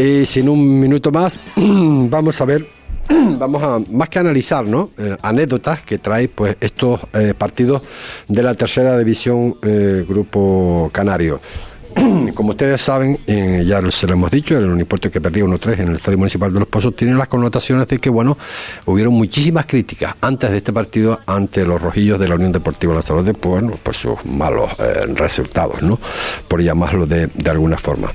Y sin un minuto más, vamos a ver, vamos a más que analizar, ¿no? Eh, anécdotas que trae pues estos eh, partidos de la tercera división eh, Grupo Canario. como ustedes saben, eh, ya se lo hemos dicho, el Unipuerto que perdía 1-3 en el Estadio Municipal de Los Pozos tiene las connotaciones de que, bueno, hubieron muchísimas críticas antes de este partido ante los rojillos de la Unión Deportiva Lanzarote, pues, bueno, por sus malos eh, resultados, ¿no? Por llamarlo de, de alguna forma.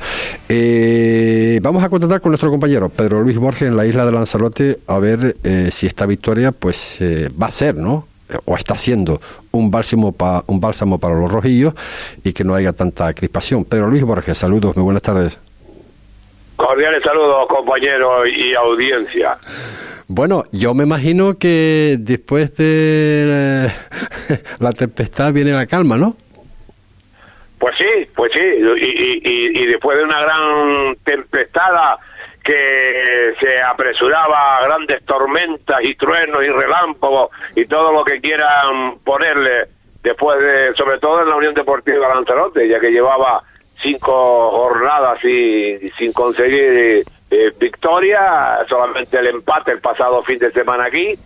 Eh, vamos a contactar con nuestro compañero Pedro Luis Borges en la isla de Lanzarote a ver si esta victoria, pues, va a ser, ¿no? O está siendo un bálsamo, pa, un bálsamo para los rojillos y que no haya tanta crispación. Pedro Luis Borges, saludos, muy buenas tardes. Cordiales saludos, compañeros y audiencia. Bueno, yo me imagino que después de la, tempestad viene la calma, ¿no? Pues sí, pues sí, y, y, y después de una gran tempestad que se apresuraba a grandes tormentas y truenos y relámpagos y todo lo que quieran ponerle después de, sobre todo en la Unión Deportiva Lanzarote, ya que llevaba cinco jornadas y, sin conseguir eh, victoria, solamente el empate el pasado fin de semana aquí,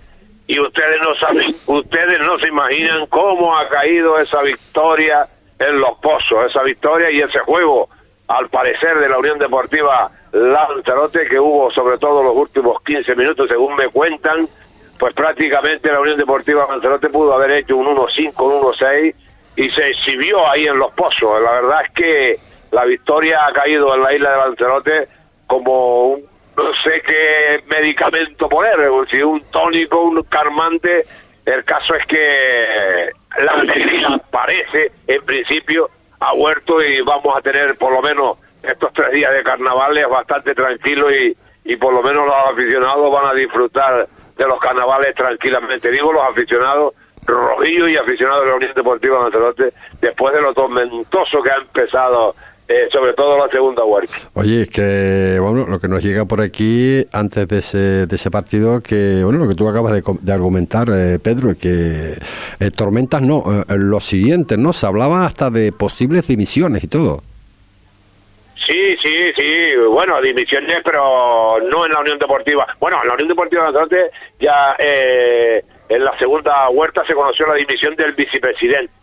y ustedes no saben, ustedes no se imaginan cómo ha caído esa victoria en los pozos, esa victoria y ese juego, al parecer, de la Unión Deportiva Lanzarote, que hubo sobre todo los últimos 15 minutos, según me cuentan, pues prácticamente la Unión Deportiva Lanzarote pudo haber hecho un 1-5, un 1-6 y se exhibió ahí en los pozos. La verdad es que la victoria ha caído en la isla de Lanzarote como un, no sé qué medicamento poner, si un tónico, un calmante. El caso es que la alegría parece, en principio, ha huerto y vamos a tener por lo menos estos tres días de carnavales bastante tranquilos y, y por lo menos los aficionados van a disfrutar de los carnavales tranquilamente. Digo los aficionados rojillos y aficionados de la Unión Deportiva Lanzarote después de lo tormentoso que ha empezado eh, sobre todo la segunda vuelta. Oye, es que bueno, lo que nos llega por aquí antes de ese, de ese partido, que bueno, lo que tú acabas de, de argumentar, eh, Pedro, que eh, tormentas no, eh, lo siguiente, ¿no? Se hablaba hasta de posibles dimisiones y todo. Sí, sí, sí, bueno, dimisiones, pero no en la Unión Deportiva. Bueno, en la Unión Deportiva Lanzarote ya eh, en la segunda huerta se conoció la dimisión del vicepresidente,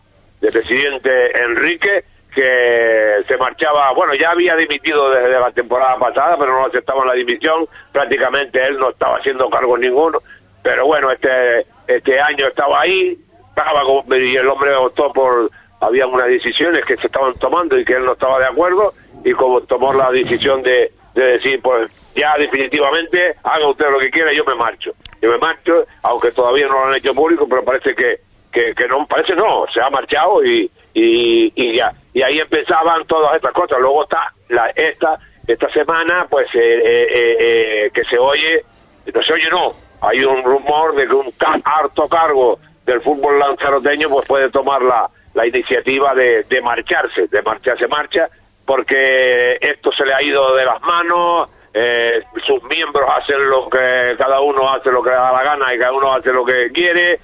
del presidente Enrique, que se marchaba, bueno, ya había dimitido desde la temporada pasada, pero no aceptaba la dimisión, prácticamente él no estaba haciendo cargo ninguno, pero bueno, este este año estaba ahí, estaba y el hombre optó por, había unas decisiones que se estaban tomando y que él no estaba de acuerdo, y como tomó la decisión de, de decir, pues ya definitivamente, haga usted lo que quiera, yo me marcho. Yo me marcho, aunque todavía no lo han hecho público, pero parece que, que, que no, parece no, se ha marchado y, y, y ya. Y ahí empezaban todas estas cosas. Luego está la, esta, esta semana, pues, eh, eh, eh, que se oye, no se oye no, hay un rumor de que un harto cargo del fútbol lanzaroteño pues puede tomar la, la iniciativa de, de marcharse, de marcharse marcha, porque esto se le ha ido de las manos, eh, sus miembros hacen lo que cada uno hace lo que le da la gana y cada uno hace lo que quiere.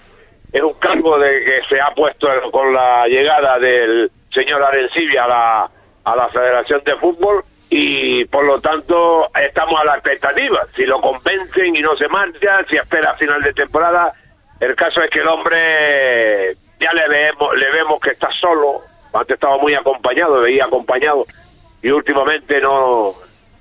Es un cargo de que se ha puesto con la llegada del señor Arencibia a la, a la Federación de Fútbol y por lo tanto estamos a la expectativa. Si lo convencen y no se marcha, si espera final de temporada, el caso es que el hombre ya le vemos, le vemos que está solo, antes estaba muy acompañado, veía acompañado, y últimamente no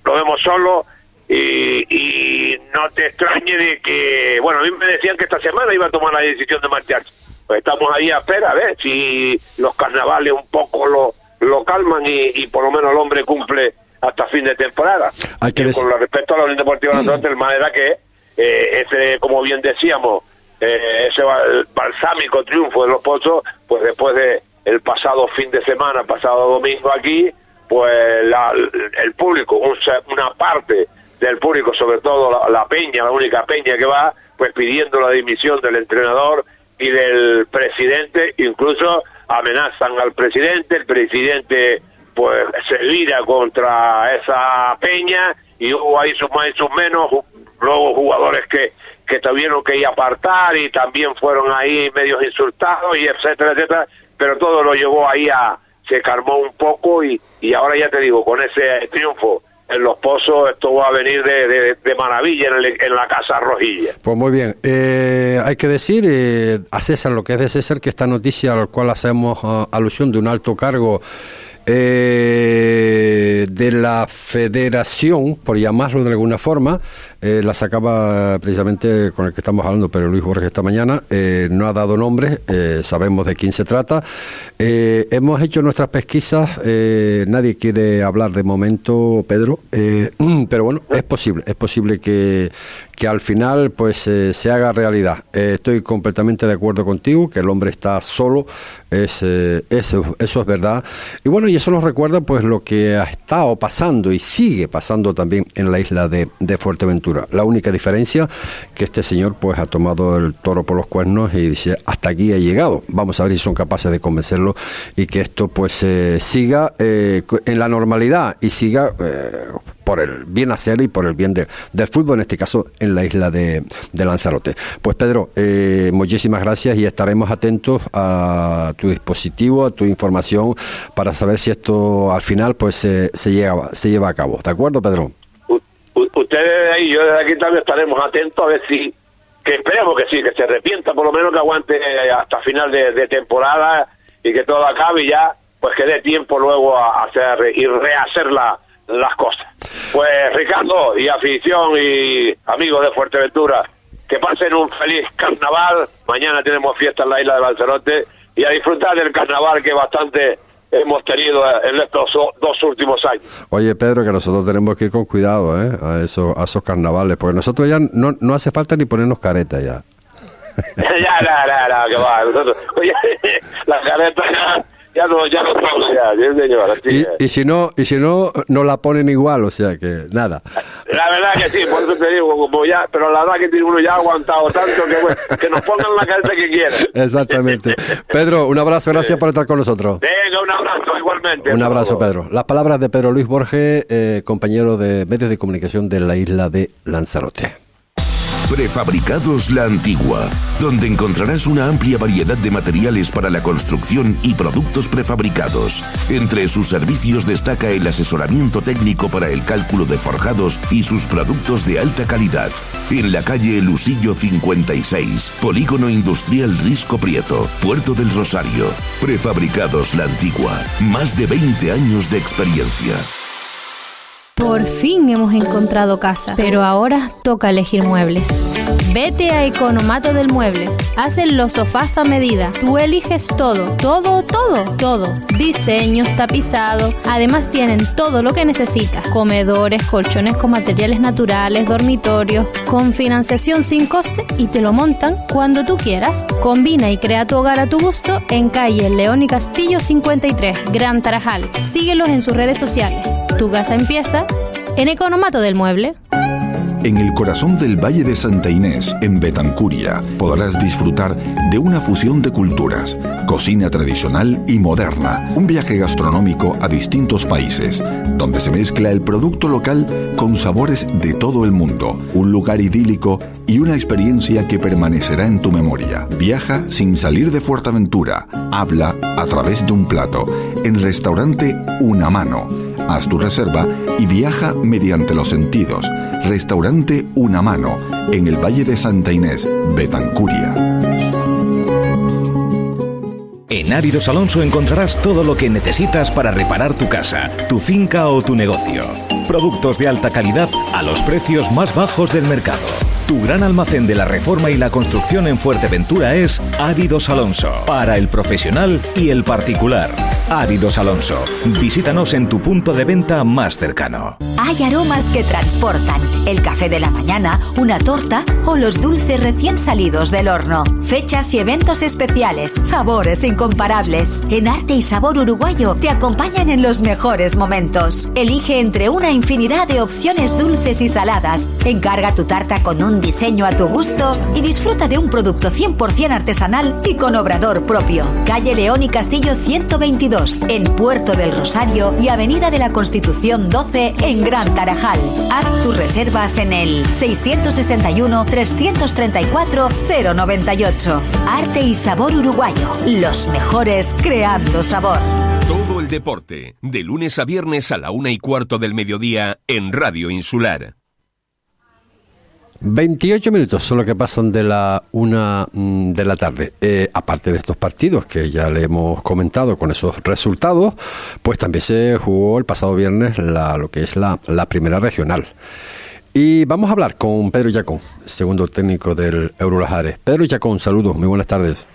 lo vemos solo, y, y no te extrañe de que, bueno, a mí me decían que esta semana iba a tomar la decisión de marcharse. Pues estamos ahí a espera, a ver si los carnavales un poco lo, lo calman y, y por lo menos el hombre cumple hasta fin de temporada. Hay que Y con respecto a la Unión Deportiva Lanzarote, el más era que eh, ese, como bien decíamos, eh, ese ba- balsámico triunfo de los pozos, pues después de el pasado fin de semana, pasado domingo aquí, pues la- el público, una parte del público, sobre todo la, peña, la única peña que va, pues pidiendo la dimisión del entrenador y del presidente, incluso amenazan al presidente, el presidente pues se vira contra esa peña y hubo ahí sus más y sus menos, luego jugadores que, que tuvieron que ir a apartar y también fueron ahí medios insultados y etcétera, etcétera, pero todo lo llevó ahí a, se calmó un poco y, y ahora ya te digo, con ese triunfo en los pozos, esto va a venir de, de, maravilla en, la Casa Rojilla. Pues muy bien, eh, hay que decir eh, a César lo que es de César, que esta noticia a la cual hacemos ah, alusión de un alto cargo eh, de la federación, por llamarlo de alguna forma, eh, la sacaba precisamente con el que estamos hablando, pero Luis Borges esta mañana, eh, no ha dado nombre, eh, sabemos de quién se trata. hemos hecho nuestras pesquisas, nadie quiere hablar de momento, Pedro, pero bueno, es posible, es posible que, que al final pues se haga realidad. estoy completamente de acuerdo contigo, que el hombre está solo, es, eso, eso es verdad. Y bueno, y eso nos recuerda pues lo que ha estado pasando y sigue pasando también en la isla de Fuerteventura. La única diferencia que este señor pues ha tomado el toro por los cuernos y dice hasta aquí ha llegado. Vamos a ver si son capaces de convencerlo y que esto pues eh, siga eh, en la normalidad y siga eh, por el bien hacer y por el bien del fútbol, en este caso en la isla de, Lanzarote. Pues Pedro, muchísimas gracias y estaremos atentos a tu dispositivo, a tu información para saber si esto al final pues se, llega, se lleva a cabo. ¿De acuerdo, Pedro? Ustedes ahí, yo desde aquí también estaremos atentos a ver si, que esperemos que sí, que se arrepienta, por lo menos que aguante hasta final de, temporada y que todo acabe y ya, pues que dé tiempo luego a hacer y rehacer las cosas. Pues Ricardo y afición y amigos de Fuerteventura, que pasen un feliz carnaval. Mañana tenemos fiesta en la isla de Lanzarote y a disfrutar del carnaval que bastante hemos tenido en estos dos últimos años. Oye, Pedro, que nosotros tenemos que ir con cuidado ¿eh? a, esos, a esos carnavales, porque nosotros ya no, no hace falta ni ponernos caretas ya. ya, ya, ya, ya, que va. Nosotros, oye, las caretas ya ya no, ya no ya, y, si no, y si no, no la ponen igual, o sea que nada. La verdad que sí, por eso te digo, como ya, pero la verdad que uno ya ha aguantado tanto que, que nos pongan la cabeza que quieran. Exactamente. Pedro, un abrazo, gracias por estar con nosotros. Venga, un abrazo igualmente. Un abrazo, Pedro. Las palabras de Pedro Luis Borges, eh, compañero de medios de comunicación de la isla de Lanzarote. Prefabricados La Antigua, donde encontrarás una amplia variedad de materiales para la construcción y productos prefabricados. Entre sus servicios destaca el asesoramiento técnico para el cálculo de forjados y sus productos de alta calidad. En la calle Lusillo 56, Polígono Industrial Risco Prieto, Puerto del Rosario. Prefabricados La Antigua, más de 20 años de experiencia. Por fin hemos encontrado casa, pero ahora toca elegir muebles. Vete a Economato del Mueble. Hacen los sofás a medida. Tú eliges todo, todo, todo, todo. Diseños, tapizado. Además tienen todo lo que necesitas. Comedores, colchones con materiales naturales, dormitorios, con financiación sin coste y te lo montan cuando tú quieras. Combina y crea tu hogar a tu gusto en calle León y Castillo 53, Gran Tarajal. Síguelos en sus redes sociales. Tu casa empieza en Economato del Mueble. En el corazón del Valle de Santa Inés, en Betancuria, podrás disfrutar de una fusión de culturas, cocina tradicional y moderna, un viaje gastronómico a distintos países, donde se mezcla el producto local con sabores de todo el mundo, un lugar idílico y una experiencia que permanecerá en tu memoria. Viaja sin salir de Fuerteventura, habla a través de un plato, en restaurante Una Mano Haz tu reserva y viaja mediante los sentidos. Restaurante Una Mano, en el Valle de Santa Inés, Betancuria. En Áridos Alonso encontrarás todo lo que necesitas para reparar tu casa, tu finca o tu negocio. Productos de alta calidad a los precios más bajos del mercado. Tu gran almacén de la reforma y la construcción en Fuerteventura es Áridos Alonso, para el profesional y el particular. Áridos Alonso. Visítanos en tu punto de venta más cercano. Hay aromas que transportan. El café de la mañana, una torta o los dulces recién salidos del horno. Fechas y eventos especiales, sabores incomparables. En Arte y Sabor Uruguayo te acompañan en los mejores momentos. Elige entre una infinidad de opciones dulces y saladas. Encarga tu tarta con un diseño a tu gusto y disfruta de un producto 100% artesanal y con obrador propio. Calle León y Castillo 122 en Puerto del Rosario y Avenida de la Constitución 12 en Gran Tarajal. Haz tus reservas en el 661-334-098. Arte y sabor uruguayo. Los mejores creando sabor. Todo el deporte, de lunes a viernes a la una y cuarto del mediodía en Radio Insular. 28 minutos son los que pasan de la una mm, de la tarde. Eh, aparte de estos partidos que ya le hemos comentado con esos resultados, pues también se jugó el pasado viernes la, lo que es la, la primera regional. Y vamos a hablar con Pedro Yacón, segundo técnico del Eurolajares. Pedro Yacón, saludos, muy buenas tardes.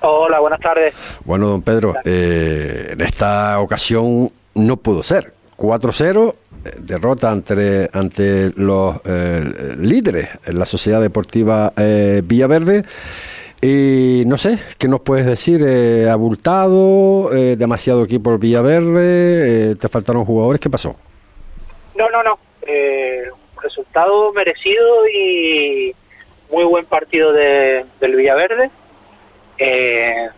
Hola, buenas tardes. Bueno, don Pedro, eh, en esta ocasión no pudo ser. 4-0, eh, derrota ante, ante los eh, líderes en la Sociedad Deportiva eh, Villaverde. Y no sé, ¿qué nos puedes decir? Eh, ¿Abultado? Eh, ¿Demasiado equipo el Villaverde? Eh, ¿Te faltaron jugadores? ¿Qué pasó? No, no, no. Resultado merecido y muy buen partido de, del Villaverde. Eh,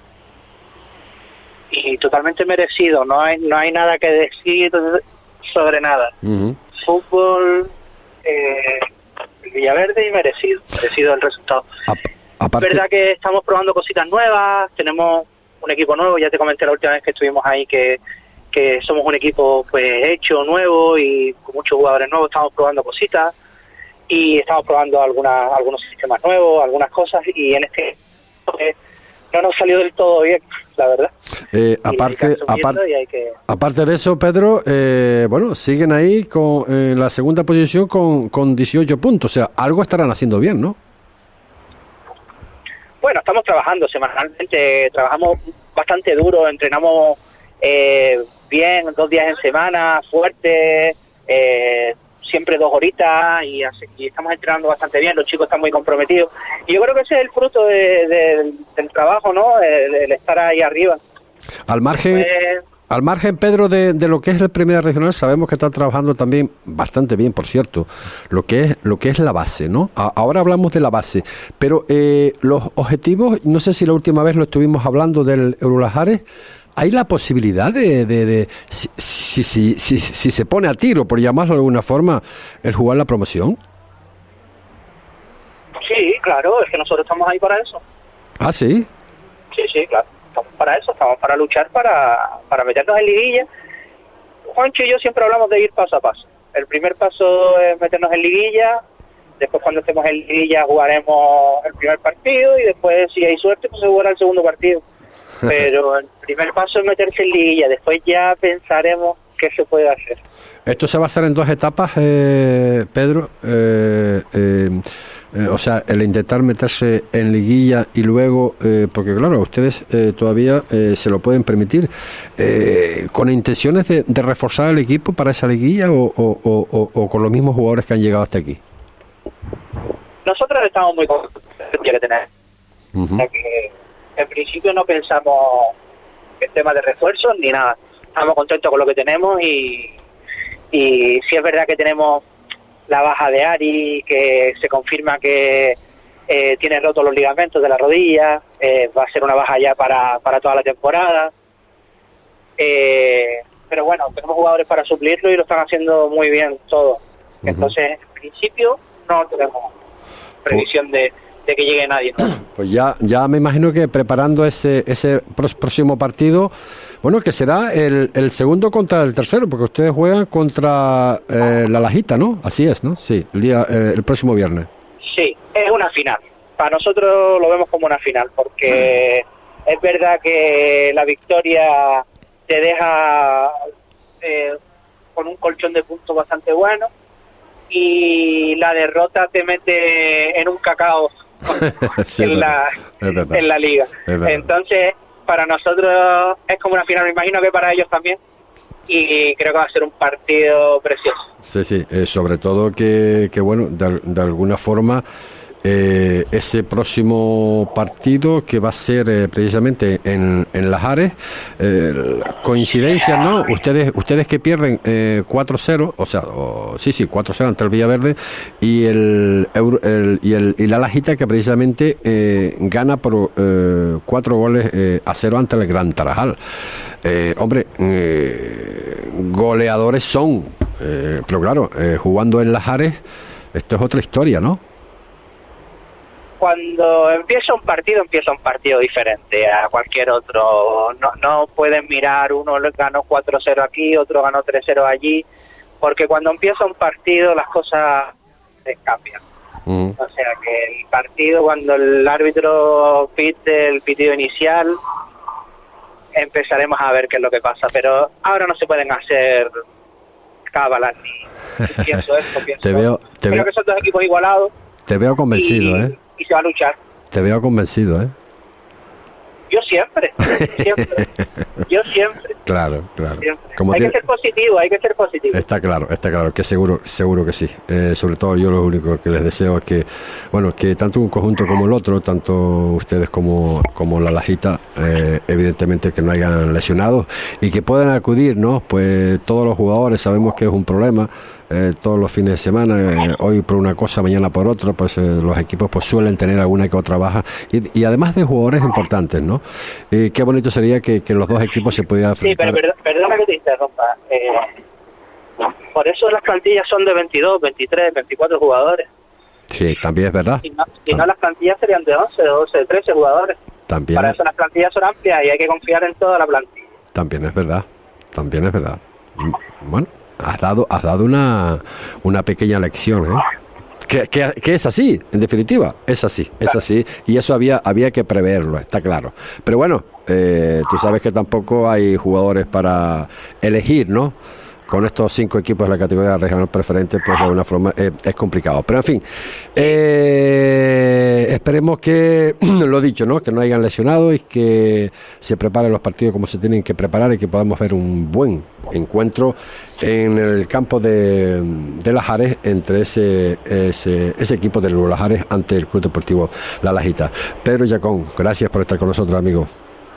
y totalmente merecido. No hay, no hay nada que decir sobre nada. Fútbol, eh, Villaverde y merecido. Merecido el resultado. Es verdad que estamos probando cositas nuevas, tenemos un equipo nuevo, ya te comenté la última vez que estuvimos ahí que, que somos un equipo pues hecho, nuevo y con muchos jugadores nuevos, estamos probando cositas y estamos probando algunas, algunos sistemas nuevos, algunas cosas y en este pues, no nos salió del todo bien, la verdad. eh, aparte, aparte, que... de eso, Pedro, eh, bueno, siguen ahí con, en la segunda posición con, con 18 puntos. O sea, algo estarán haciendo bien, ¿no? Bueno, estamos trabajando semanalmente, trabajamos bastante duro, entrenamos eh, bien, dos días en semana, fuerte, eh, siempre dos horitas y, así- y estamos entrenando bastante bien, los chicos están muy comprometidos. Y yo creo que ese es el fruto de- de- del trabajo, ¿no? El, el estar ahí arriba. Al margen, Eh, al margen, Pedro, de, de lo que es el Primera Regional, sabemos que están trabajando también bastante bien, por cierto, lo que es lo que es la base, ¿no? A- ahora hablamos de la base, pero eh, los objetivos, no sé si la última vez lo estuvimos hablando del Eurolajares, ¿hay la posibilidad de, de, de- si, si, si, si, si se pone a tiro, por llamarlo de alguna forma, el jugar la promoción? sí, claro, es que nosotros estamos ahí para eso. Ah, sí. Sí, sí, claro. Estamos para eso, estamos para luchar, para, para meternos en liguilla. Juancho y yo siempre hablamos de ir paso a paso. El primer paso es meternos en liguilla, después cuando estemos en liguilla jugaremos el primer partido y después si hay suerte pues se jugará el segundo partido. Pero el primer paso es meterse en liguilla, después ya pensaremos qué se puede hacer. Esto se va a hacer en dos etapas, eh, Pedro. Eh, eh, eh, o sea, el intentar meterse en liguilla y luego, eh, porque claro, ustedes eh, todavía eh, se lo pueden permitir, eh, con intenciones de, de reforzar el equipo para esa liguilla o, o- o- con los mismos jugadores que han llegado hasta aquí. Nosotros estamos muy contentos de que tener. Ujú. O sea que en principio no pensamos en temas de refuerzos ni nada. Estamos contentos con lo que tenemos y, y sí es verdad que tenemos la baja de Ari, que se confirma que eh, tiene rotos los ligamentos de la rodilla, eh, va a ser una baja ya para, para toda la temporada. Eh, pero bueno, tenemos jugadores para suplirlo y lo están haciendo muy bien todos. Entonces, en principio, no tenemos previsión de, de que llegue nadie. ¿no? Pues ya, ya me imagino que preparando ese, ese próximo partido, bueno, que será el, el segundo contra el tercero, porque ustedes juegan contra eh, la Lajita, ¿no? Así es, ¿no? Sí, el, día, eh, el próximo viernes. Sí, es una final. Para nosotros lo vemos como una final, porque es verdad que la victoria te deja eh, con un colchón de puntos bastante bueno y la derrota te mete en un cacao Sí, en, la, en la liga. Entonces, para nosotros es como una final, me imagino que para ellos también. Y creo que va a ser un partido precioso. Sí, sí, eh, sobre todo que, que bueno, de, al- de alguna forma eh, ese próximo partido que va a ser eh, precisamente en, en Las Ares, eh, coincidencia, ¿no? Ustedes ustedes que pierden eh, 4-0, o sea, o- sí, sí, 4-0 ante el Villaverde y el, el- y, el y la Lajita que precisamente eh, gana por eh, cuatro goles eh, a cero ante el Gran Tarajal. Eh, hombre, eh, goleadores son, eh, pero claro, eh, jugando en Las Ares, esto es otra historia, ¿no? Cuando empieza un partido, empieza un partido diferente a cualquier otro. No, no pueden mirar, uno ganó 4-0 aquí, otro ganó 3-0 allí, porque cuando empieza un partido las cosas se cambian. Mm. O sea que el partido, cuando el árbitro pite el pitido inicial, empezaremos a ver qué es lo que pasa. Pero ahora no se pueden hacer cábalas ni, pienso esto, pienso Te veo- te Creo veo- que son dos equipos igualados Te veo convencido, y, ¿eh? Y se va a luchar. Te veo convencido, ¿eh? Yo siempre, siempre, yo siempre, Claro, claro. siempre. Como hay tiene- que ser positivo, hay que ser positivo. Está claro, está claro, que seguro, seguro que sí. Eh, sobre todo yo lo único que les deseo es que, bueno, que tanto un conjunto como el otro, tanto ustedes como, como la Lajita, eh, evidentemente que no hayan lesionados y que puedan acudir, ¿no? Pues todos los jugadores sabemos que es un problema, eh, todos los fines de semana, eh, hoy por una cosa, mañana por otra, pues eh, los equipos pues suelen tener alguna que otra baja y, y además de jugadores importantes, ¿no? Y qué bonito sería que, que los dos equipos se pudieran Sí, pero perdona que te interrumpa. Eh, por eso las plantillas son de 22, 23, 24 jugadores. Sí, también es verdad. Si no, si no las plantillas serían de 11, 12, 13 jugadores. También, Para eso las plantillas son amplias y hay que confiar en toda la plantilla. también es verdad. También es verdad. Mm, Bueno, has dado, has dado una, una pequeña lección, ¿eh? Que, que- que es así, en definitiva, es así, es así. Y eso había, había que preverlo, está claro. Pero bueno, eh, tú sabes que tampoco hay jugadores para elegir, ¿no? Con estos cinco equipos de la categoría regional preferente, pues de alguna forma eh, es complicado. Pero en fin, eh, esperemos que, lo dicho, ¿no? Que no hayan lesionado y que se preparen los partidos como se tienen que preparar y que podamos ver un buen encuentro en el campo de, de Lajares entre ese, ese, equipo de Lajares ante el Club Deportivo La Lajita. Pedro Yacón, gracias por estar con nosotros, amigo.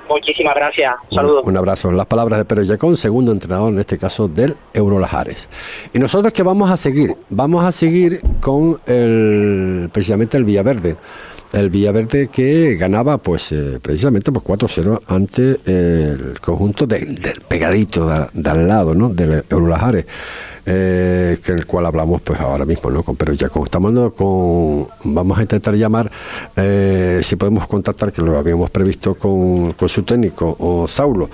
Muchísimas gracias. Un- Saludos. Un, abrazo. Las palabras de Pedro Yacón, segundo entrenador en este caso del Eurolajares. Y nosotros que vamos a seguir, vamos a seguir con el precisamente el Villaverde. El Villaverde que ganaba pues eh, precisamente por 4-0 ante el conjunto del, del pegadito de, de al lado, ¿no? Del Eurolajares. Eh, que el cual hablamos pues ahora mismo no con Pedro Yacón estamos con vamos a intentar llamar eh, si podemos contactar que lo habíamos previsto con, con su técnico o Saulo.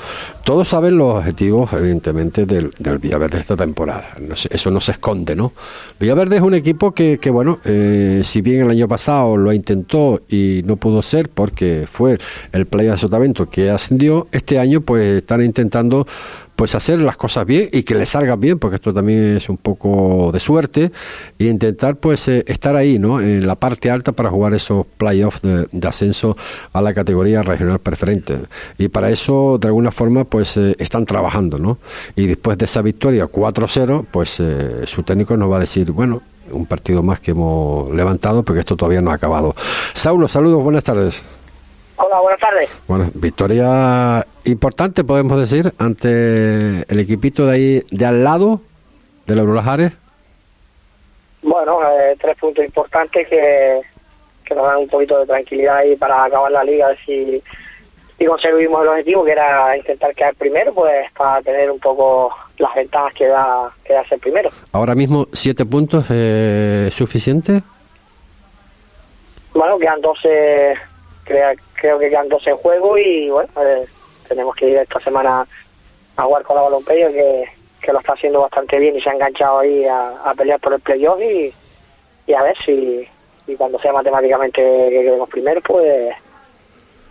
Todos saben los objetivos evidentemente del, del Villaverde esta temporada. No sé, eso no se esconde no Villaverde es un equipo que, que bueno eh, si bien el año pasado lo intentó y no pudo ser porque fue el play de Sotavento que ascendió este año pues están intentando pues hacer las cosas bien y que le salgan bien, porque esto también es un poco de suerte, e intentar pues eh, estar ahí, ¿no? En la parte alta para jugar esos playoffs de, de ascenso a la categoría regional preferente. Y para eso, de alguna forma, pues eh, están trabajando, ¿no? Y después de esa victoria 4-0, pues eh, su técnico nos va a decir, bueno, un partido más que hemos levantado, porque esto todavía no ha acabado. Saulo, saludos, buenas tardes. Hola, buenas tardes. Bueno, victoria importante, podemos decir, ante el equipito de ahí, de al lado, del Eurolajares. Bueno, eh, tres puntos importantes que, que nos dan un poquito de tranquilidad ahí para acabar la liga, si, si conseguimos el objetivo, que era intentar quedar primero, pues para tener un poco las ventajas que da, que da ser primero. Ahora mismo, siete puntos, eh, ¿suficiente? Bueno, quedan 12, crea- creo que quedan 12 en juego y bueno, eh, tenemos que ir esta semana a jugar con la balompedia que, que lo está haciendo bastante bien y se ha enganchado ahí a, a pelear por el playoff y, y a ver si y cuando sea matemáticamente que quedemos primero, pues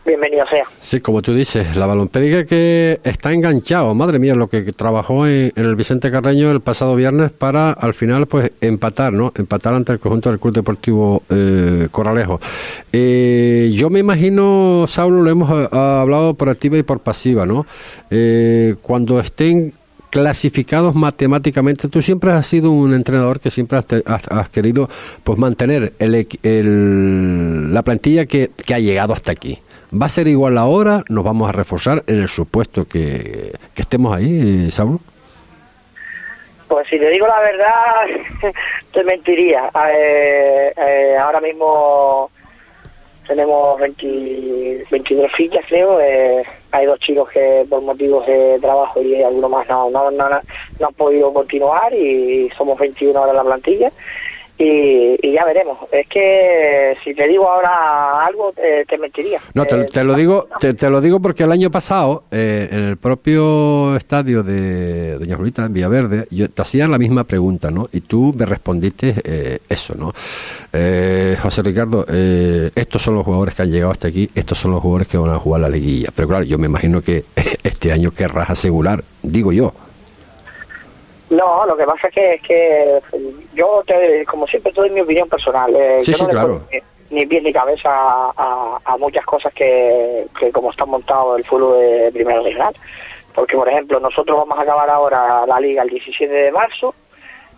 bienvenido sea. Sí, como tú dices, la balompédica que está enganchado, madre mía, lo que trabajó en, en el Vicente Carreño el pasado viernes para al final pues empatar, ¿no? Empatar ante el conjunto del Club Deportivo eh, Corralejo. Eh, yo me imagino, Saulo, lo hemos eh, hablado por activa y por pasiva, ¿no? Eh, cuando estén clasificados matemáticamente. Tú siempre has sido un entrenador que siempre has, te- has- has querido pues mantener el, el- la plantilla que ha llegado hasta aquí. ¿Va a ser igual ahora? ¿Nos vamos a reforzar en el supuesto que, que estemos ahí, Saulo? Pues si te digo la verdad, te mentiría. Eh, eh, ahora mismo tenemos 20, 23 fichas, creo. Eh, hay dos chicos que por motivos de trabajo y algunos más no, no, no, no han podido continuar y somos 21 ahora en la plantilla. Y, y ya veremos. Es que si te digo ahora algo, eh, te mentiría. No, te, Eh, te lo digo, te, te lo digo porque el año pasado, eh, en el propio estadio de Doña Julita, en Villaverde, yo te hacía la misma pregunta, ¿no? Y tú me respondiste eh, eso, ¿no? Eh, José Ricardo, eh, estos son los jugadores que han llegado hasta aquí, estos son los jugadores que van a jugar la liguilla. Pero claro, yo me imagino que este año querrás asegurar, digo yo. No, lo que pasa es que, es que yo, te, como siempre, doy mi opinión personal. Eh, Sí, yo sí, no le claro. ni, ni pie ni cabeza a, a- a muchas cosas que, que como está montado el fútbol de primera regional. Porque, por ejemplo, nosotros vamos a acabar ahora la liga el 17 de marzo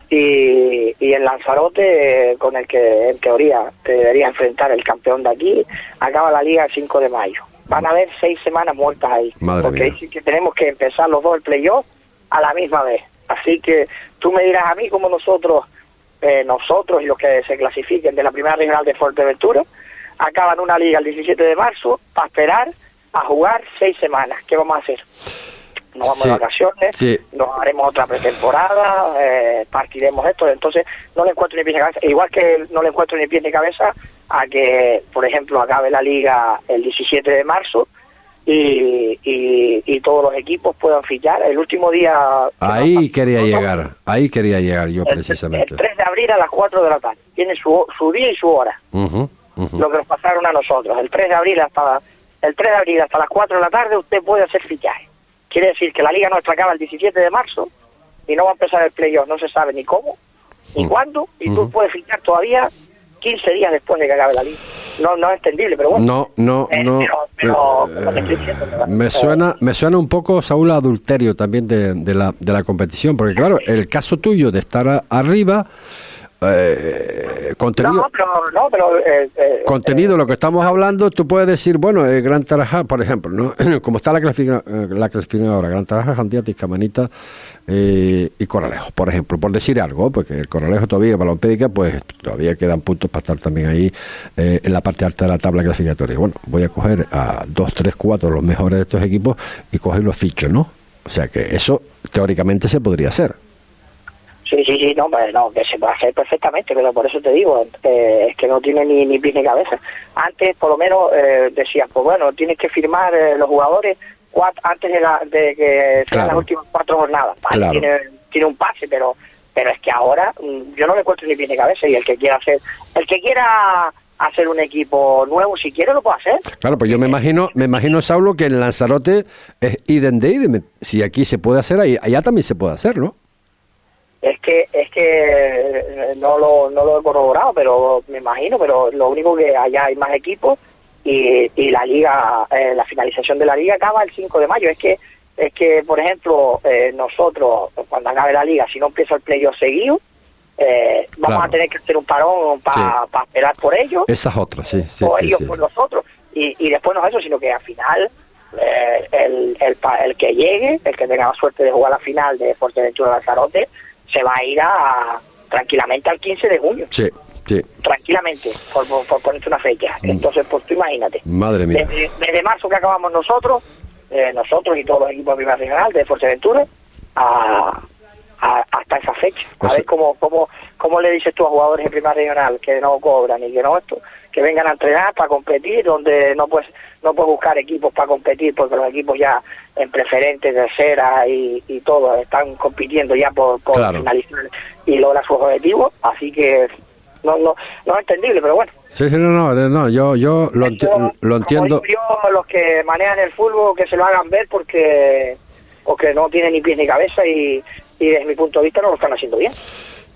y, y el Lanzarote, con el que en teoría te debería enfrentar el campeón de aquí, acaba la liga el 5 de mayo. Van a haber seis semanas muertas ahí. Madre porque mía. tenemos que empezar los dos el playoff a la misma vez. Así que tú me dirás a mí como nosotros, eh, nosotros y los que se clasifiquen de la primera regional de Fuerteventura, acaban una liga el 17 de marzo para esperar a jugar seis semanas. ¿Qué vamos a hacer? Nos vamos Sí, de vacaciones, sí. nos haremos otra pretemporada, eh, partiremos esto, entonces no le encuentro ni pies ni cabeza. Igual que no le encuentro ni pies ni cabeza a que, por ejemplo, acabe la liga el 17 de marzo y, y, y todos los equipos puedan fichar. El último día... Ahí quería llegar, ahí quería llegar yo el, precisamente. el 3 de abril a las 4 de la tarde. Tiene su, su día y su hora. Lo que nos pasaron a nosotros. El 3 de abril hasta el 3 de abril hasta las 4 de la tarde usted puede hacer fichaje. Quiere decir que la liga nuestra acaba el 17 de marzo y no va a empezar el playoff. No se sabe ni cómo ni cuándo y tú puedes fichar todavía 15 días después de que acabe la liga. No, no es entendible, pero bueno. No, no, Eh, no. pero- pero, eh, diciendo, me Eh, suena, me suena un poco, Saúl, a adulterio también de, de la, de la competición, porque claro, el caso tuyo de estar arriba, eh, contenido, No, pero, no, pero eh, eh, contenido, lo que estamos hablando, tú puedes decir, bueno, el Gran Tarajá, por ejemplo, ¿no? como está la clasificación, la clasificación ahora, Gran Tarajá, Jandiati, Camanita eh, y Coralejo, por ejemplo, por decir algo, porque el Coralejo todavía, Balompédica, pues todavía quedan puntos para estar también ahí en la parte alta de la tabla clasificatoria. Bueno, voy a coger a dos, tres, cuatro los mejores de estos equipos y coger los fichos, ¿no? O sea que eso teóricamente se podría hacer. Sí, sí, sí, no, pues, no, que se puede hacer perfectamente, pero por eso te digo, eh, es que no tiene ni, ni pies ni cabeza. Antes, por lo menos, eh, decías, pues bueno, tienes que firmar eh, los jugadores cuat- antes de, la, de que sean Claro. las últimas cuatro jornadas. Vale, Claro. tiene, tiene un pase, pero pero es que ahora mm, yo no le encuentro ni pies ni cabeza y el que quiera hacer, el que quiera hacer un equipo nuevo, si quiere lo puede hacer. Claro, pues yo me imagino, me imagino, Saulo, que en Lanzarote es idem de idem. Si aquí se puede hacer, allá también se puede hacer, ¿no? Es que es que eh, no lo, no lo he corroborado, pero me imagino, pero lo único que allá hay más equipos y, y la liga, eh, la finalización de la liga acaba el 5 de mayo. Es que, es que por ejemplo, eh, nosotros, cuando acabe la liga, si no empieza el playoff seguido, eh, vamos Claro. a tener que hacer un parón para Sí. esperar por ellos Esa es otra, sí, sí, o sí. ellos sí. por nosotros. Y, y después no es eso, sino que al final eh, el, el, el que llegue, el que tenga la suerte de jugar la final de Fuerteventura Lanzarote, se va a ir a, tranquilamente al 15 de junio. Sí, sí. Tranquilamente, por, por, por ponerte una fecha. Mm. Entonces, pues tú imagínate. Madre mía. Desde, desde marzo que acabamos nosotros, eh, nosotros y todos los equipos de Primera Regional de Fuerteventura, a, a- hasta esa fecha. A O sea- ver cómo, cómo, cómo le dices tú a jugadores de Primera Regional que no cobran y que no esto, que vengan a entrenar para competir, donde no puedes, no puedes buscar equipos para competir, porque los equipos ya en preferente, tercera y, y todo están compitiendo ya por, por Claro. finalizar y lograr sus objetivos, así que no, no, no es entendible, pero bueno. Sí, sí, no, no, no, yo, yo lo, enti- Eso, lo entiendo. Yo, los que manejan el fútbol que se lo hagan ver porque porque no tienen ni pies ni cabeza y, y desde mi punto de vista no lo están haciendo bien.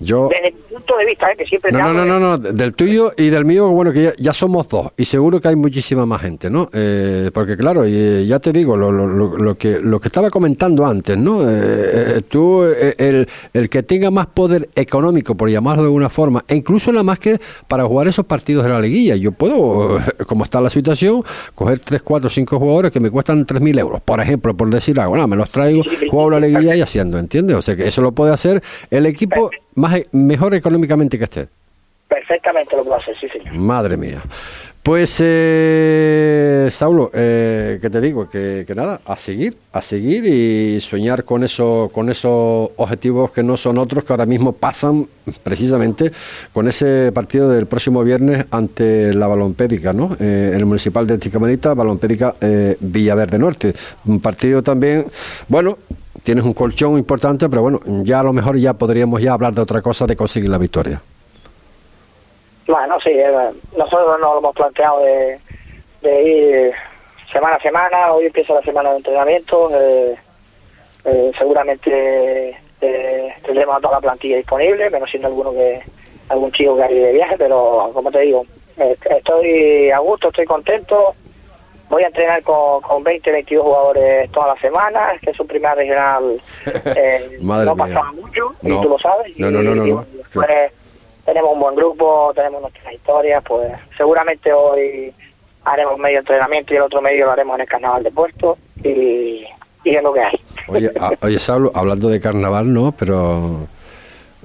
Yo, Desde mi punto de vista, ¿eh? que siempre no, te no, no, de- no, no, del tuyo y del mío, bueno, que ya, ya somos dos y seguro que hay muchísima más gente, ¿no? Eh, porque claro, y, eh, ya te digo, lo, lo, lo, lo que lo que estaba comentando antes, ¿no? Eh, eh, tú, eh, el, el que tenga más poder económico, por llamarlo de alguna forma, e incluso nada más que para jugar esos partidos de la liguilla, yo puedo, como está la situación, coger 3, 4, 5 jugadores que me cuestan 3.000 euros, por ejemplo, por decir algo, nada, me los traigo, juego la liguilla y haciendo, ¿entiendes? O sea que eso lo puede hacer el equipo más e- mejor económicamente que esté. Perfectamente lo puedo hacer, sí, señor. Madre mía. Pues, eh, Saulo, eh, ¿qué te digo? Que, que, nada, a seguir, a seguir y soñar con, eso, con esos objetivos que no son otros, que ahora mismo pasan precisamente con ese partido del próximo viernes ante la Balompédica, ¿no? Eh, el Municipal de Ticamanita, Balompédica eh, Villaverde Norte. Un partido también, bueno, tienes un colchón importante, pero bueno, ya a lo mejor ya podríamos ya hablar de otra cosa, de conseguir la victoria. Bueno, sí, eh, nosotros nos lo hemos planteado de, ir semana a semana, hoy empieza la semana de entrenamiento, eh, eh, seguramente eh, tendremos toda la plantilla disponible, menos siendo alguno que algún chico que ir de viaje, pero como te digo, eh, estoy a gusto, estoy contento, voy a entrenar con, con 20, 22 jugadores todas las semanas, que es un primer regional eh, no pasaba mucho, no. y tú lo sabes. No, no, no, no. Y, no, después, tenemos un buen grupo, tenemos nuestras historias, pues seguramente hoy haremos medio entrenamiento y el otro medio lo haremos en el carnaval de Puerto y, y es lo que hay. Oye, a, oye hablando de carnaval, no, pero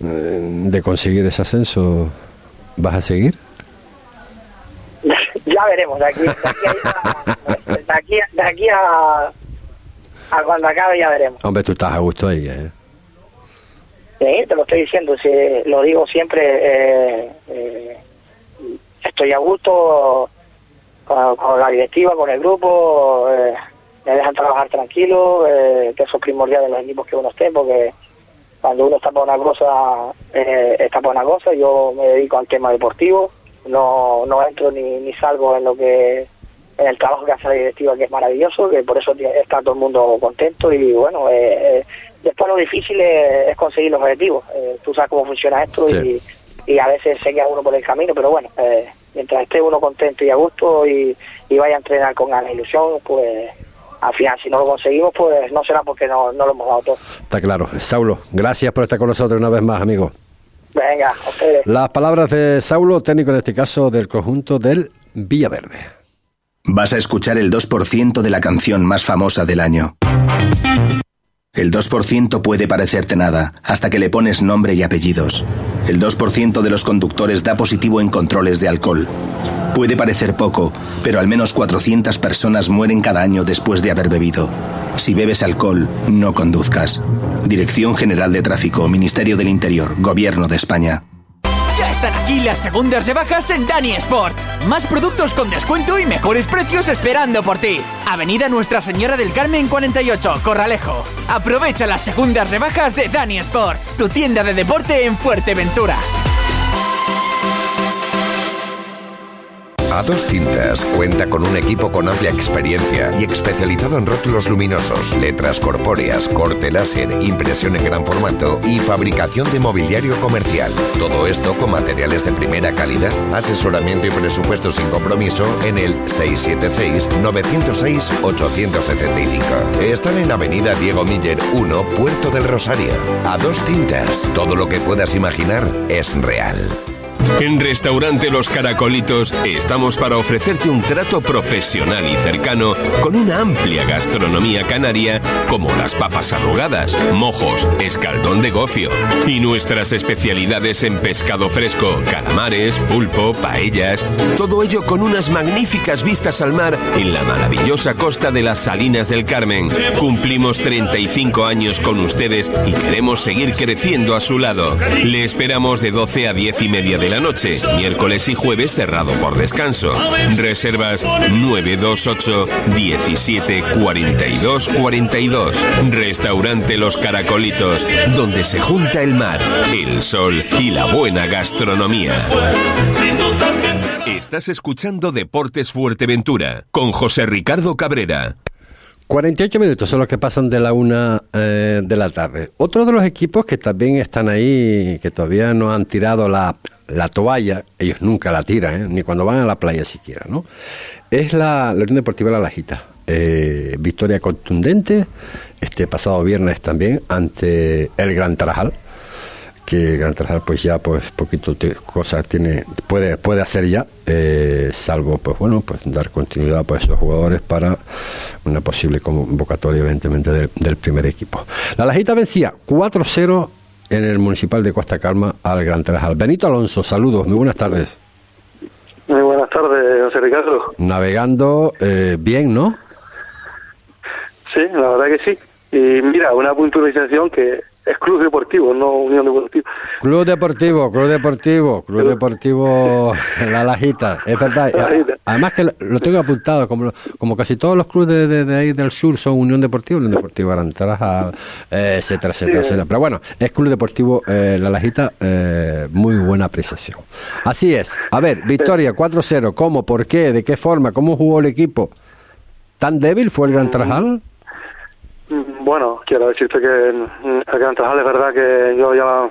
eh, de conseguir ese ascenso, ¿vas a seguir? ya veremos, de aquí, de aquí, a, de aquí, de aquí a, a cuando acabe ya veremos. Hombre, tú estás a gusto ahí, ¿eh? Sí, te lo estoy diciendo, si, lo digo siempre, eh, eh, estoy a gusto con, con, la directiva, con el grupo, eh, me dejan trabajar tranquilo, eh, que eso es primordial de los equipos que uno esté, porque cuando uno está para una cosa, eh, está para una cosa, yo me dedico al tema deportivo, no, no entro ni, ni salgo en lo que en el trabajo que hace la directiva que es maravilloso que por eso está todo el mundo contento y bueno eh, después lo difícil es, es conseguir los objetivos eh, tú sabes cómo funciona esto Sí. y, y a veces se queda uno por el camino pero bueno eh, mientras esté uno contento y a gusto y, y vaya a entrenar con ganas ilusión pues al final si no lo conseguimos pues no será porque no, no lo hemos dado todo Está claro. Saulo, gracias por estar con nosotros una vez más, amigo. Venga ustedes Las palabras de Saulo, técnico en este caso del conjunto del Villaverde. Vas a escuchar el 2% de la canción más famosa del año. El 2% puede parecerte nada, hasta que le pones nombre y apellidos. El 2% de los conductores da positivo en controles de alcohol. Puede parecer poco, pero al menos 400 personas mueren cada año después de haber bebido. Si bebes alcohol, no conduzcas. Dirección General de Tráfico, Ministerio del Interior, Gobierno de España. Están aquí las segundas rebajas en Dani Sport. Más productos con descuento y mejores precios esperando por ti. Avenida Nuestra Señora del Carmen 48, Corralejo. Aprovecha las segundas rebajas de Dani Sport, tu tienda de deporte en Fuerteventura. Dos Tintas cuenta con un equipo con amplia experiencia y especializado en rótulos luminosos, letras corpóreas, corte láser, impresión en gran formato y fabricación de mobiliario comercial. Todo esto con materiales de primera calidad, asesoramiento y presupuesto sin compromiso en el 676-906-875. Están en Avenida Diego Miller 1, Puerto del Rosario. A Dos Tintas, todo lo que puedas imaginar es real. En Restaurante Los Caracolitos estamos para ofrecerte un trato profesional y cercano con una amplia gastronomía canaria como las papas arrugadas, mojos, escaldón de gofio y nuestras especialidades en pescado fresco, calamares, pulpo, paellas, todo ello con unas magníficas vistas al mar en la maravillosa costa de las Salinas del Carmen. Cumplimos 35 años con ustedes y queremos seguir creciendo a su lado. Le esperamos de 12 a 10 y media de la noche, miércoles y jueves cerrado por descanso. Reservas 928 17 42 42. Restaurante Los Caracolitos, donde se junta el mar, el sol y la buena gastronomía. Estás escuchando Deportes Fuerteventura con José Ricardo Cabrera. 48 minutos son los que pasan de la una eh, de la tarde. Otro de los equipos que también están ahí, que todavía no han tirado la, la toalla, ellos nunca la tiran, ¿eh? ni cuando van a la playa siquiera, ¿no? Es la, la Unión Deportiva La Lajita. Eh, victoria contundente este pasado viernes también ante el Gran Tarajal que Gran Tarajal pues ya pues poquito cosas tiene puede puede hacer ya eh, salvo pues bueno pues dar continuidad pues, a esos jugadores para una posible convocatoria evidentemente del, del primer equipo la Lajita vencía 4-0 en el municipal de Costa Calma al Gran Tarajal. Benito Alonso, saludos, muy buenas tardes. Muy buenas tardes, José Ricardo. Navegando eh, bien, ¿no? Sí, la verdad que sí. Y mira, una puntualización que es club deportivo, no unión deportiva. Club deportivo, club deportivo, club deportivo La Lajita, es verdad. Además que lo tengo apuntado, como, como casi todos los clubes de, de, ahí del sur son Unión Deportiva, Unión Deportiva Gran Tarajal, eh, etcétera, etcétera, etcétera. Pero bueno, es club deportivo eh, La Lajita, eh, muy buena apreciación. Así es. A ver, victoria 4-0, ¿cómo? ¿Por qué? ¿De qué forma? ¿Cómo jugó el equipo? ¿Tan débil fue el Gran Tarajal? Bueno, quiero decirte que el Gran Trajal es verdad que yo ya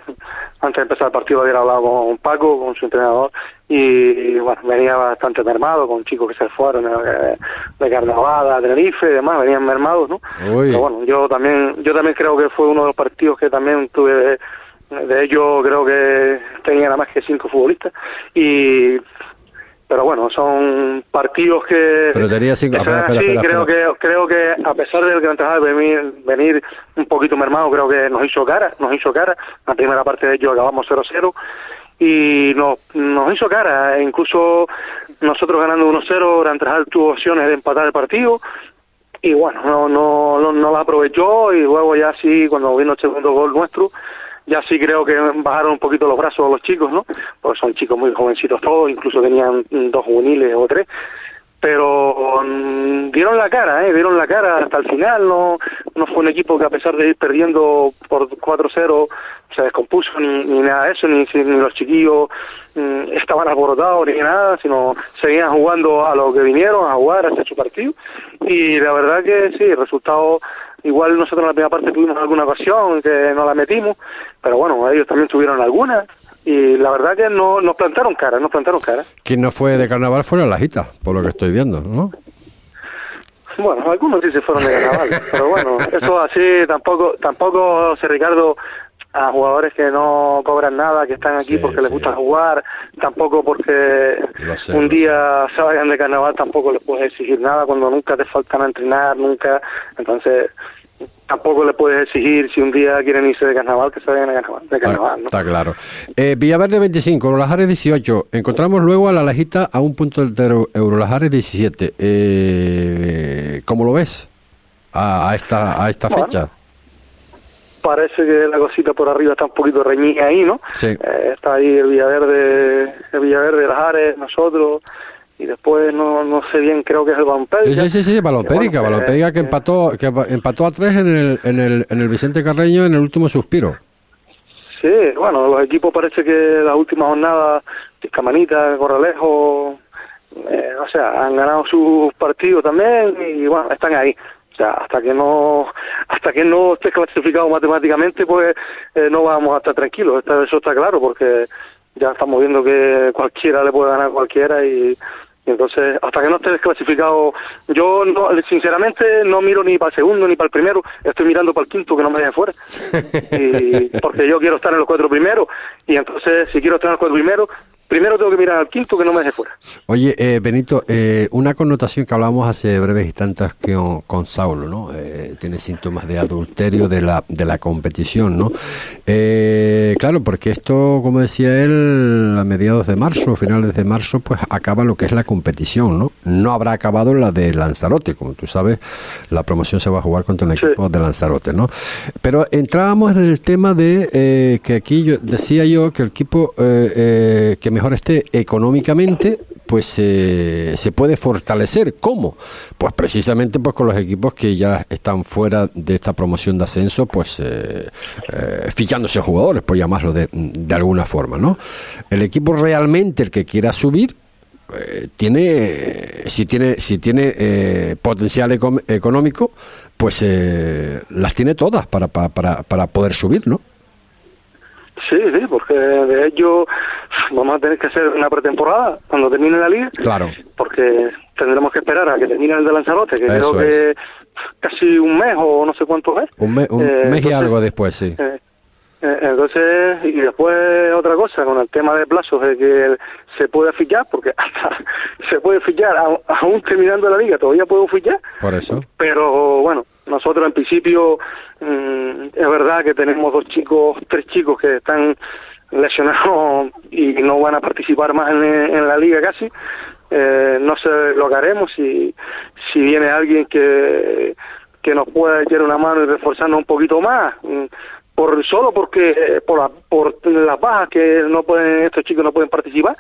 antes de empezar el partido había hablado con Paco, con su entrenador, y, bueno, venía bastante mermado con chicos que se fueron de, de Carnaval, de Tenerife y demás, venían mermados, ¿no? Pero bueno, yo también, yo también creo que fue uno de los partidos que también tuve, de ellos creo que tenía nada más que cinco futbolistas, y pero bueno, son partidos que... Pero tenía cinco... sí, creo que creo que a pesar del Gran Trajal venir, venir un poquito mermado, creo que nos hizo cara, nos hizo cara. La primera parte de ellos acabamos 0-0 y nos, nos hizo cara. Incluso nosotros ganando 1-0, Gran Trajal tuvo opciones de empatar el partido y bueno, no, no, no, no la aprovechó y luego ya sí, cuando vino el segundo gol nuestro, ya sí creo que bajaron un poquito los brazos los chicos, ¿no? Porque son chicos muy jovencitos todos, incluso tenían dos juveniles o tres, pero mm, dieron la cara, ¿eh? Dieron la cara hasta el final, no no fue un equipo que a pesar de ir perdiendo por 4-0 se descompuso ni, ni nada de eso, ni, ni los chiquillos mm, estaban alborotados ni nada, sino seguían jugando a lo que vinieron a jugar, a hacer su partido. Y la verdad que sí, el resultado Igual nosotros en la primera parte tuvimos alguna ocasión que no la metimos, pero bueno, ellos también tuvieron alguna y la verdad que no nos plantaron cara, nos plantaron cara. Quien no fue de carnaval fueron las Gita, por lo que estoy viendo, ¿no? Bueno, algunos sí se fueron de carnaval, pero bueno, eso así tampoco, tampoco, José Ricardo, a jugadores que no cobran nada, que están aquí porque les gusta jugar, tampoco porque un día se vayan de carnaval, tampoco les puedes exigir nada cuando nunca te faltan a entrenar, nunca. Entonces, tampoco le puedes exigir si un día quieren irse de carnaval que se vayan de carnaval. De carnaval Está claro. Eh, Villaverde 25, Eurolajares 18. Encontramos luego a la Lajita a un punto del Eurolajares 17. Eh, ¿Cómo lo ves a, esta, a esta fecha? Parece que la cosita por arriba está un poquito reñida ahí, ¿no? Sí. Eh, está ahí el Villaverde, el Villaverde, las Ares, nosotros, y después no, no sé bien, creo que es el Balompédica. Sí, sí, sí, sí Balompédica, que, que, empató, que empató a tres en el, en el, en el Vicente Carreño en el último suspiro. Sí, bueno, los equipos parece que las últimas jornadas, Camanita, Corralejo, eh, o sea, han ganado sus partidos también y bueno, están ahí. O sea, hasta que no hasta que no esté clasificado matemáticamente, pues eh, no vamos a estar tranquilos. Eso está claro, porque ya estamos viendo que cualquiera le puede ganar a cualquiera y, entonces hasta que no esté desclasificado, yo no, sinceramente no miro ni para el segundo ni para el primero, estoy mirando para el quinto que no me deje fuera. Y, porque yo quiero estar en los cuatro primeros y entonces si quiero estar en los cuatro primeros primero tengo que mirar al quinto que no me deje fuera. Oye, eh, Benito, eh, una connotación que hablamos hace breves instantes con, con Saulo, ¿no? Eh, tiene síntomas de adulterio de la, de la competición, ¿no? claro, porque esto, como decía él, a mediados de marzo, finales de marzo, pues acaba lo que es la competición, ¿no? No habrá acabado la de Lanzarote, como tú sabes, la promoción se va a jugar contra el equipo de Lanzarote, ¿no? Pero entrábamos en el tema de que aquí yo decía yo que el equipo que mejor esté económicamente, pues eh, se puede fortalecer. ¿Cómo? Pues precisamente pues con los equipos que ya están fuera de esta promoción de ascenso, pues eh, eh, fichándose jugadores, por llamarlo de, de, alguna forma, ¿no? El equipo realmente, el que quiera subir, tiene, si tiene, si tiene potencial económico, pues las tiene todas para, para, para poder subir, ¿no? Sí, sí, porque de hecho vamos a tener que hacer una pretemporada cuando termine la liga. Claro. Porque tendremos que esperar a que termine el de Lanzarote, que creo que casi un mes o no sé cuánto es. Un, mes, un eh, mes y algo después, sí. Eh, eh, entonces, y después otra cosa, con el tema de plazos, de que se puede fichar, porque hasta se puede fichar, aún terminando la liga, todavía puedo fichar. Por eso. Pero bueno, Nosotros en principio mm, es verdad que tenemos dos chicos, tres chicos que están lesionados y no van a participar más en, la liga casi. Eh, no sé lo que haremos si, si viene alguien que, que nos pueda echar una mano y reforzarnos un poquito más. Mm, por solo porque por, por las bajas que no pueden estos chicos no pueden participar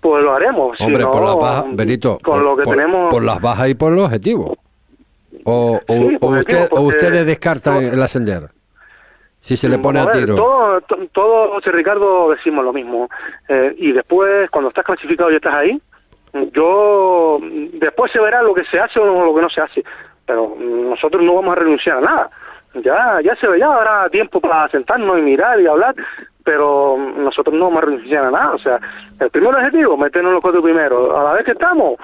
pues lo haremos. Hombre, por las bajas, Benito, con lo que tenemos... por las bajas y por los objetivos. O, usted, o ustedes descartan el ascender. Si se le pone al tiro. Todos, todo, Ricardo, decimos lo mismo. Eh, y después, cuando estás clasificado y estás ahí, yo. Después se verá lo que se hace o lo que no se hace. Pero nosotros no vamos a renunciar a nada. Ya, ya se ve, ya habrá tiempo para sentarnos y mirar y hablar pero nosotros no vamos a renunciar a nada. O sea, el primer objetivo, meternos los cuatro primeros. A la vez que estamos,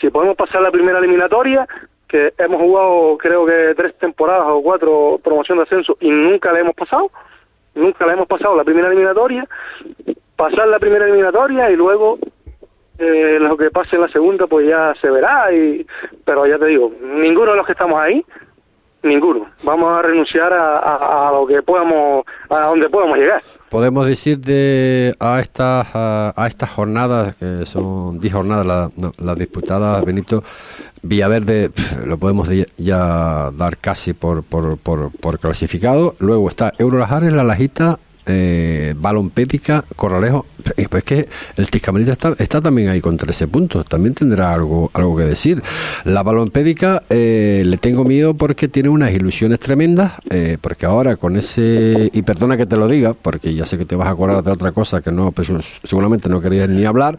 si podemos pasar la primera eliminatoria, que hemos jugado creo que tres temporadas o cuatro promoción de ascenso y nunca la hemos pasado, nunca la hemos pasado la primera eliminatoria, pasar la primera eliminatoria y luego eh, lo que pase en la segunda pues ya se verá, y pero ya te digo, ninguno de los que estamos ahí Ninguno. Vamos a renunciar a, lo que podamos, a donde podamos llegar. Podemos decir de a estas a, estas jornadas que son 10 jornadas las disputadas Benito Villaverde lo podemos ya dar casi por, por, por, por clasificado. Luego está Eurolajares, La Lajita, eh, Balompédica, Corralejo. Pues que el Tiscamarita está, está también ahí con 13 puntos, también tendrá algo, algo que decir. La Balompédica eh, le tengo miedo porque tiene unas ilusiones tremendas, eh, porque ahora con ese, y perdona que te lo diga, porque ya sé que te vas a acordar de otra cosa que no, pues, seguramente no querías ni hablar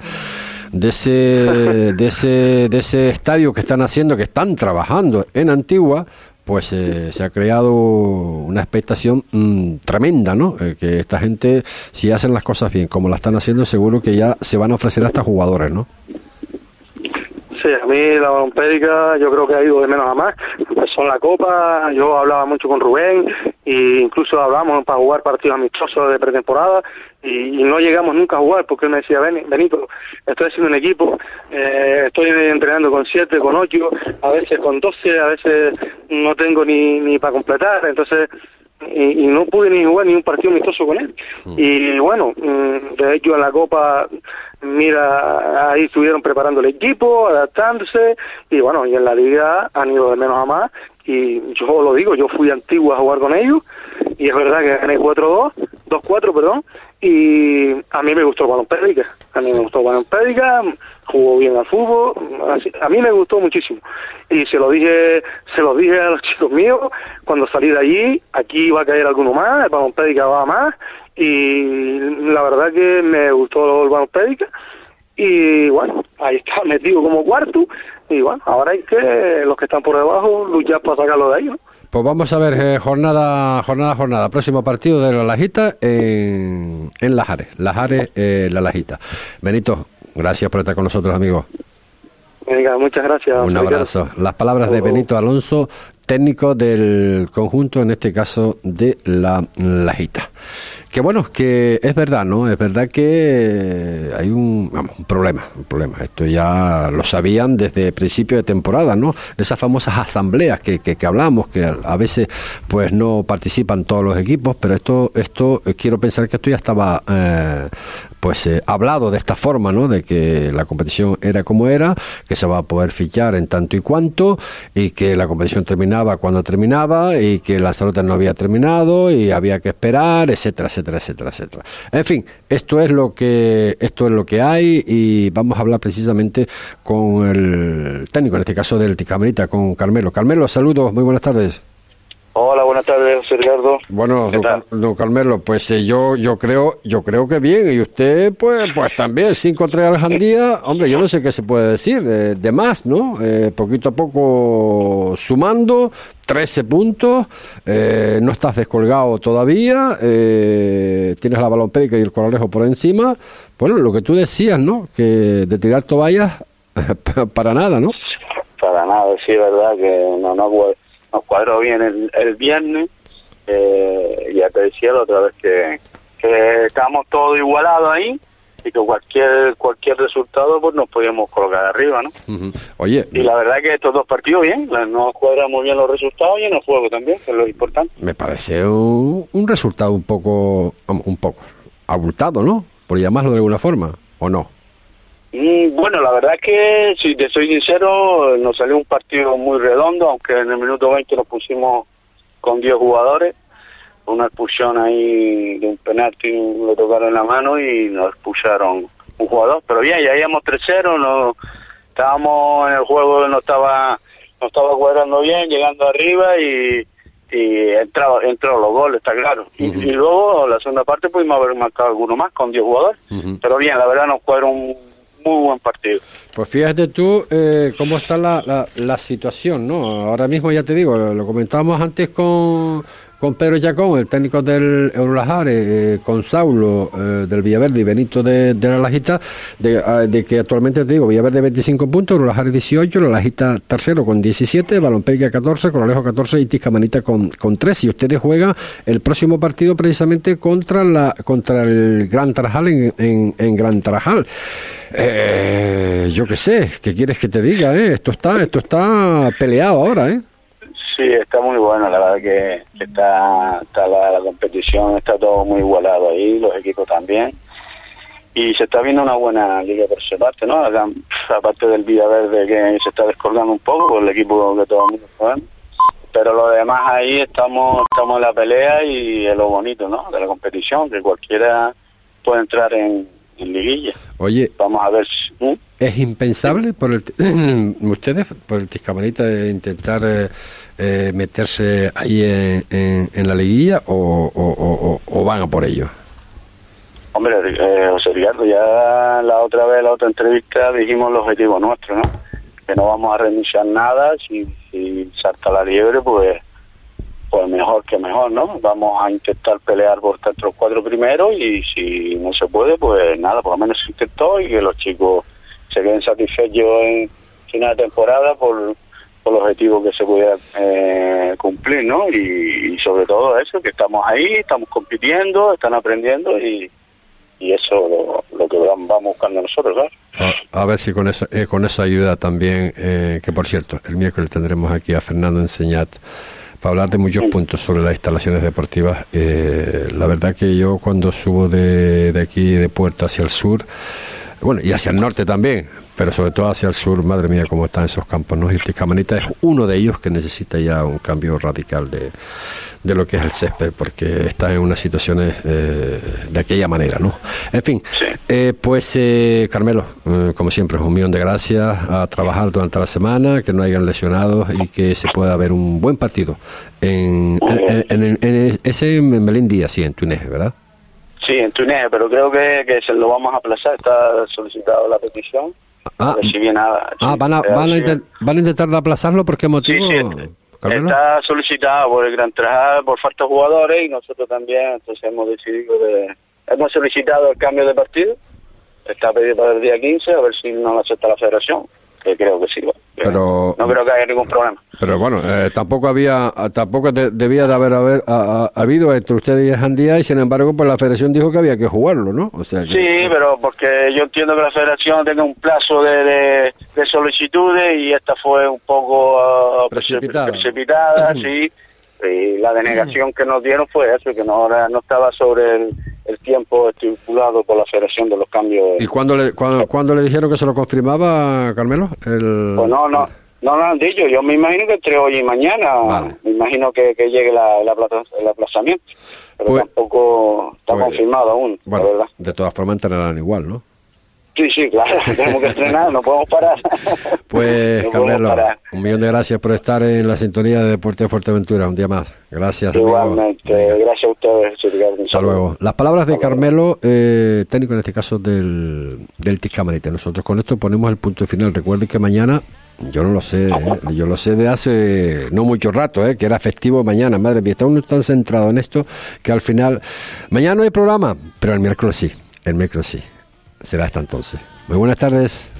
de ese, de ese, de ese estadio que están haciendo, que están trabajando en Antigua, pues eh, se ha creado una expectación mm, tremenda, ¿no? Eh, que esta gente, si hacen las cosas bien, como la están haciendo, seguro que ya se van a ofrecer hasta jugadores, ¿no? Sí, a mí la balompédica yo creo que ha ido de menos a más. Son la Copa, yo hablaba mucho con Rubén e incluso hablamos para jugar partidos amistosos de pretemporada y, no llegamos nunca a jugar porque él me decía, Benito, estoy haciendo un equipo, eh, estoy entrenando con siete, con ocho, a veces con doce, a veces no tengo ni, ni para completar, entonces y, no pude ni jugar ni un partido amistoso con él. Mm. Y bueno, mm, de hecho en la Copa, mira, ahí estuvieron preparando el equipo, adaptándose, y bueno, y en la Liga han ido de menos a más, y yo lo digo, yo fui antiguo a jugar con ellos, y es verdad que gané 4-2, 2-4, perdón, y a mí me gustó el balón pédica, a mí me gustó balón pédica, jugó bien al fútbol, a mí me gustó muchísimo. Y se lo dije, se lo dije a los chicos míos, cuando salí de allí, aquí va a caer alguno más, el balón pédica va más, y la verdad que me gustó el balón pédica, y bueno, ahí está metido como cuarto, y bueno, ahora hay que, los que están por debajo, luchar para sacarlo de ahí, ¿no? Pues vamos a ver, eh, jornada, jornada, jornada. Próximo partido de la Lajita en, en Lajares. Lajares, eh, la Lajita. Benito, gracias por estar con nosotros, amigo. Venga, muchas gracias. Un abrazo. Las palabras de Benito Alonso, técnico del conjunto, en este caso de la Lajita. Que bueno, que es verdad, ¿no? Es verdad que hay un, un problema, un problema. Esto ya lo sabían desde principio de temporada, ¿no? Esas famosas asambleas que, que, que hablamos, que a veces pues no participan todos los equipos, pero esto, esto eh, quiero pensar que esto ya estaba eh, pues eh, hablado de esta forma, ¿no? De que la competición era como era, que se va a poder fichar en tanto y cuanto, y que la competición terminaba cuando terminaba, y que la salud no había terminado, y había que esperar, etcétera, etcétera, etcétera, etcétera. En fin, esto es lo que, esto es lo que hay, y vamos a hablar precisamente con el técnico, en este caso del Ticamerita, con Carmelo. Carmelo, saludos, muy buenas tardes. Buenas tardes. Bueno, don, Carmelo, pues eh, yo yo creo yo creo que bien y usted pues pues también 5-3 Aljandía, hombre, yo no sé qué se puede decir de, más, ¿no? Eh, poquito a poco sumando 13 puntos, eh, no estás descolgado todavía, tienes la balompédica y el coralejo por encima. Bueno, lo que tú decías, ¿no? Que de tirar toallas para nada, ¿no? Para nada, sí, verdad que no no nos cuadró bien el, viernes. Eh, ya te decía la otra vez que, que estábamos todos igualados ahí y que cualquier cualquier resultado pues nos podíamos colocar arriba, ¿no? Oye, Y la verdad que estos dos partidos bien, nos cuadramos bien los resultados y en el juego también, que es lo importante. me parece un, un resultado un poco, un poco abultado, ¿no? Por llamarlo de alguna forma, ¿o no? Mm, Bueno, la verdad que, si te soy sincero, nos salió un partido muy redondo, aunque en el minuto 20 nos pusimos con 10 jugadores. Una expulsión ahí de un penalti, lo tocaron en la mano y nos expulsaron un jugador. Pero bien, ya íbamos 3-0, no, estábamos en el juego, no estaba no estaba cuadrando bien, llegando arriba y, y entraba, entraron los goles, está claro. Y, y luego, la segunda parte, pudimos haber marcado alguno más con 10 jugadores. Pero bien, la verdad nos cuadró un muy buen partido. Pues fíjate tú eh, cómo está la, la, situación, ¿no? Ahora mismo ya te digo, lo, lo comentábamos antes con, con Pedro Chacón, el técnico del Eurolajare, eh, con Saulo eh, del Villaverde y Benito de, de la Lajita, de, ah, de que actualmente te digo, Villaverde 25 puntos, Eurolajare 18, la Lajita tercero con 17, Balompedia 14, Coralejo 14 y Tiscamanita con, con 3. Y ustedes juegan el próximo partido precisamente contra la contra el Gran Tarajal en, en, en Gran Tarajal. Eh, yo qué sé, ¿qué quieres que te diga? Eh? Esto está esto está peleado ahora, ¿eh? Sí, está muy bueno, la verdad que está, está la, competición, está todo muy igualado ahí, los equipos también. Y se está viendo una buena liga por su parte, ¿no? Aparte del Villaverde que se está descolgando un poco, el equipo que todo el mundo juega. Pero lo demás ahí estamos, estamos en la pelea y es lo bonito, ¿no? De la competición, que cualquiera puede entrar en, en liguilla. Oye, Vamos a ver si... ¿Mm? ¿es impensable por el ustedes, por el Tiscamanita, de intentar eh, eh, meterse ahí en, en- en la liguilla o, o- o- o- o van a por ello? Hombre, eh, José Ricardo, ya la otra vez, la otra entrevista, dijimos el objetivo nuestro, ¿no? Que no vamos a renunciar nada, si, si salta la liebre, pues pues mejor que mejor, ¿no? Vamos a intentar pelear por estar entre los cuatro primeros y si no se puede, pues nada, por lo menos se intentó y que los chicos se queden satisfechos en final de temporada por, por el objetivo que se pueda eh, cumplir, ¿no? Y, y sobre todo eso, que estamos ahí, estamos compitiendo, están aprendiendo y, y eso lo, lo que vamos buscando nosotros, ¿sabes? A, a ver si con eso, eh, con eso ayuda también, eh, que por cierto, el miércoles tendremos aquí a Fernando Enseñat para hablar de muchos puntos sobre las instalaciones deportivas. Eh, la verdad que yo cuando subo de, de aquí, de Puerto hacia el sur, bueno, y hacia el norte también, pero sobre todo hacia el sur, madre mía, cómo están esos campos, ¿no? Y Tiscamanita es uno de ellos que necesita ya un cambio radical de, de lo que es el césped, porque está en unas situaciones eh, de aquella manera, ¿no? En fin, eh, pues eh, Carmelo, eh, como siempre, un millón de gracias a trabajar durante la semana, que no hayan lesionados y que se pueda ver un buen partido en, en, en- en- ese Díaz, sí, en Túnez, ¿verdad? Sí, en Túnez, pero creo que, que se lo vamos a aplazar, está solicitado la petición. Ah, A ver si viene a- ah, sí, van, a, van, a si- inten- van a intentar aplazarlo, ¿por qué motivo? Está solicitado por el Gran Trajal por falta de jugadores y nosotros también, entonces hemos decidido de... Hemos solicitado el cambio de partido, está pedido para el día 15, a ver si nos lo acepta la federación, que creo que sí. va. Pero, No creo que haya ningún problema. pero bueno, eh, tampoco había, tampoco de- debía de haber, haber a- a- habido entre ustedes y Jandía y sin embargo, pues la federación dijo que había que jugarlo, ¿no? O sea, que- Sí, pero porque yo entiendo que la federación tenga un plazo de, de, de solicitudes y esta fue un poco ah, Precipitada. precipitada, sí. Y la denegación que nos dieron fue eso, que no estaba sobre el, el tiempo estipulado por la federación de los cambios. ¿Y cuándo le, cuándo, cuándo le dijeron que se lo confirmaba, Carmelo? El... Pues no, no, no lo han dicho. Yo me imagino que entre hoy y mañana, me imagino que, que llegue la, la plaza- el aplazamiento. Pero Pues- tampoco está pues- confirmado aún, la Bueno, verdad. de todas formas entrenarán igual, ¿no? Sí, sí, claro, tenemos que estrenar, no podemos parar. Pues, No Carmelo, parar. un millón de gracias por estar en la sintonía de Deporte de Fuerteventura. Un día más. Gracias, amigo. Igualmente, gracias a ustedes. Hasta saludo. luego. Las palabras de Carmelo, eh, técnico en este caso del, del Tiscamarite. Nosotros con esto ponemos el punto final. Recuerden que mañana, yo no lo sé, eh, yo lo sé de hace no mucho rato, eh, que era festivo mañana. Madre mía, está uno tan centrado en esto que al final, mañana no hay programa, pero el miércoles sí, el miércoles sí. Será hasta entonces. Muy buenas tardes.